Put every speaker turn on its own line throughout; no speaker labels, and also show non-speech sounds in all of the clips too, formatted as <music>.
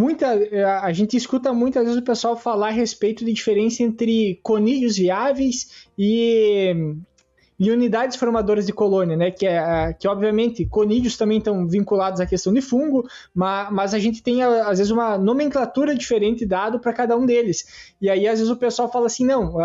muita, a gente escuta muitas vezes o pessoal falar a respeito de diferença entre conídeos viáveis e, e unidades formadoras de colônia, né? Que, é, que obviamente conídeos também estão vinculados à questão de fungo, mas, mas a gente tem às vezes uma nomenclatura diferente dado para cada um deles. E aí às vezes o pessoal fala assim, não,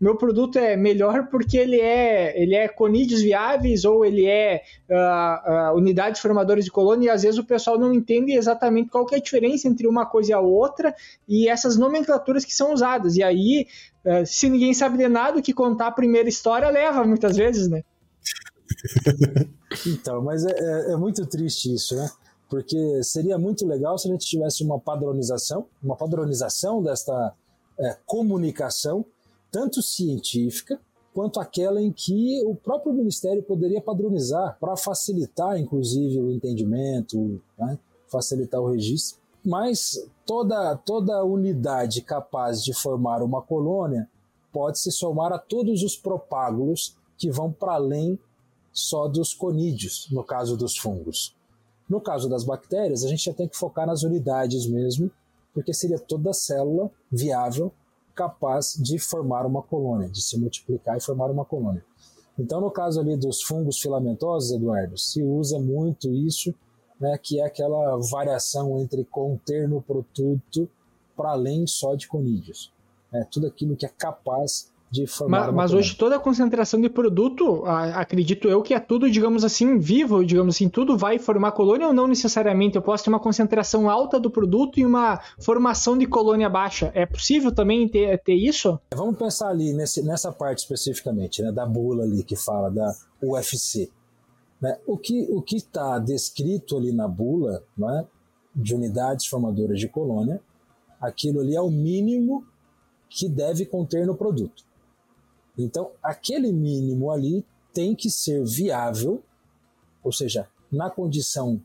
meu produto é melhor porque ele é, ele é conídeos viáveis ou ele é uh, uh, unidades formadoras de colônia e às vezes o pessoal não entende exatamente qual é a diferença entre uma coisa e a outra e essas nomenclaturas que são usadas. E aí, uh, se ninguém sabe de nada, o que contar a primeira história leva muitas vezes, né? <laughs>
então, mas é, é, é muito triste isso, né? Porque seria muito legal se a gente tivesse uma padronização, uma padronização desta é, comunicação tanto científica quanto aquela em que o próprio Ministério poderia padronizar para facilitar, inclusive, o entendimento, né? facilitar o registro. Mas toda, toda unidade capaz de formar uma colônia pode se somar a todos os propágulos que vão para além só dos conídeos, no caso dos fungos. No caso das bactérias, a gente já tem que focar nas unidades mesmo, porque seria toda célula viável capaz de formar uma colônia, de se multiplicar e formar uma colônia. Então, no caso ali dos fungos filamentosos, Eduardo, se usa muito isso, né, que é aquela variação entre conter no produto para além só de conídeos. É, tudo aquilo que é capaz de formar.
Mas, mas hoje toda a concentração de produto, acredito eu que é tudo, digamos assim, vivo, digamos assim, tudo vai formar colônia ou não necessariamente? Eu posso ter uma concentração alta do produto e uma formação de colônia baixa. É possível também ter, ter isso?
Vamos pensar ali nesse, nessa parte especificamente, né, da bula ali que fala da UFC. Né? O que o está descrito ali na bula né, de unidades formadoras de colônia, aquilo ali é o mínimo que deve conter no produto. Então, aquele mínimo ali tem que ser viável, ou seja, na condição,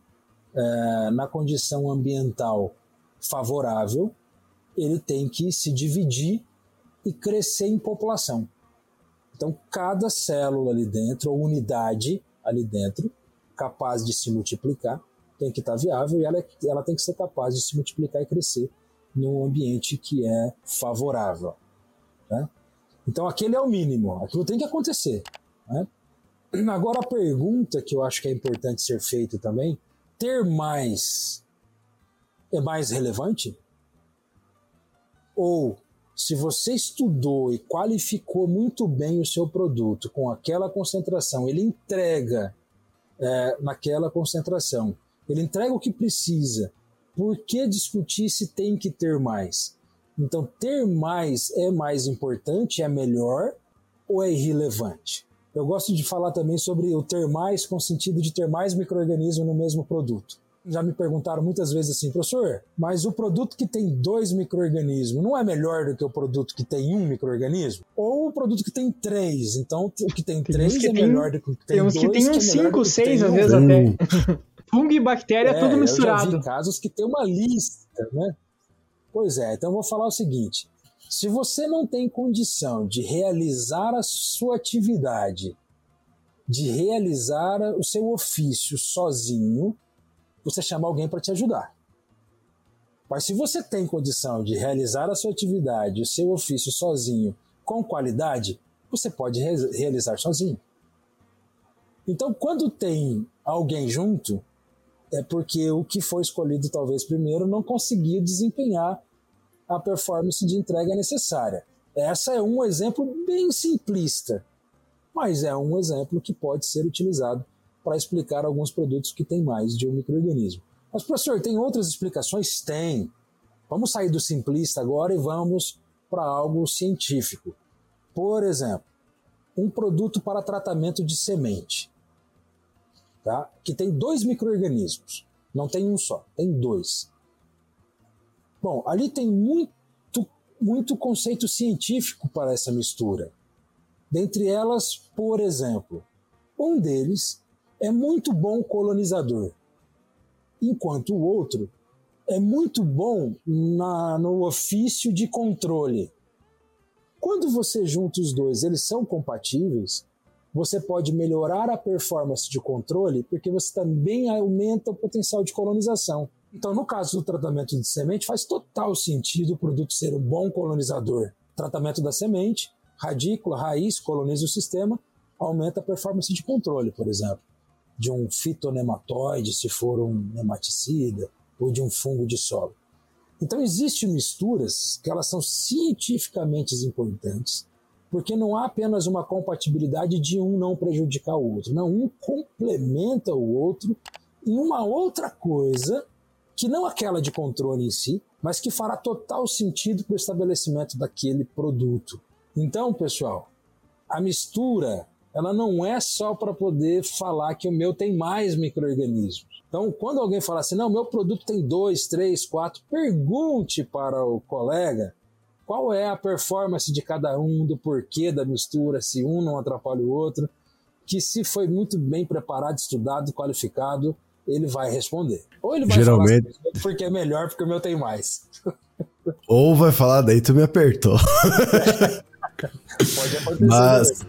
é, na condição ambiental favorável, ele tem que se dividir e crescer em população. Então, cada célula ali dentro, ou unidade ali dentro, capaz de se multiplicar, tem que estar viável e ela, ela tem que ser capaz de se multiplicar e crescer num ambiente que é favorável. Né? Então aquele é o mínimo, aquilo tem que acontecer. Né? Agora a pergunta que eu acho que é importante ser feita também: ter mais é mais relevante? Ou se você estudou e qualificou muito bem o seu produto com aquela concentração, ele entrega é, naquela concentração, ele entrega o que precisa, por que discutir se tem que ter mais? Então, ter mais é mais importante, é melhor ou é irrelevante? Eu gosto de falar também sobre o ter mais com o sentido de ter mais microorganismo no mesmo produto. Já me perguntaram muitas vezes assim, professor, mas o produto que tem dois microorganismos não é melhor do que o produto que tem um microorganismo? Ou o produto que tem três? Então, o que tem três é melhor do que o que tem, dois. Tem uns
que tem uns é cinco, seis, às vezes até. Fungo e bactéria, é, tudo misturado. Eu
já vi casos que tem uma lista, né? Pois é, então vou falar o seguinte: se você não tem condição de realizar a sua atividade, de realizar o seu ofício sozinho, você chama alguém para te ajudar. Mas se você tem condição de realizar a sua atividade, o seu ofício sozinho, com qualidade, você pode re realizar sozinho. Então, quando tem alguém junto, é porque o que foi escolhido talvez primeiro não conseguiu desempenhar a performance de entrega necessária. Essa é um exemplo bem simplista, mas é um exemplo que pode ser utilizado para explicar alguns produtos que têm mais de um microorganismo. Mas professor, tem outras explicações? Tem. Vamos sair do simplista agora e vamos para algo científico. Por exemplo, um produto para tratamento de semente tá? que tem dois micro-organismos. Não tem um só, tem dois. Bom, ali tem muito, muito conceito científico para essa mistura. Dentre elas, por exemplo, um deles é muito bom colonizador, enquanto o outro é muito bom na, no ofício de controle. Quando você junta os dois, eles são compatíveis, você pode melhorar a performance de controle, porque você também aumenta o potencial de colonização. Então, no caso do tratamento de semente, faz total sentido o produto ser um bom colonizador. Tratamento da semente, radícula, raiz, coloniza o sistema, aumenta a performance de controle, por exemplo, de um fitonematóide, se for um nematicida, ou de um fungo de solo. Então, existem misturas que elas são cientificamente importantes, porque não há apenas uma compatibilidade de um não prejudicar o outro. Não, um complementa o outro em uma outra coisa que não aquela de controle em si, mas que fará total sentido para o estabelecimento daquele produto. Então, pessoal, a mistura ela não é só para poder falar que o meu tem mais micro-organismos. Então, quando alguém fala assim, não, meu produto tem dois, três, quatro, pergunte para o colega qual é a performance de cada um, do porquê da mistura, se um não atrapalha o outro, que se foi muito bem preparado, estudado, qualificado, ele vai responder. Ou ele vai
Geralmente... falar
assim, porque é melhor, porque o meu tem mais.
Ou vai falar, daí tu me apertou. <laughs>
Pode acontecer. Mas,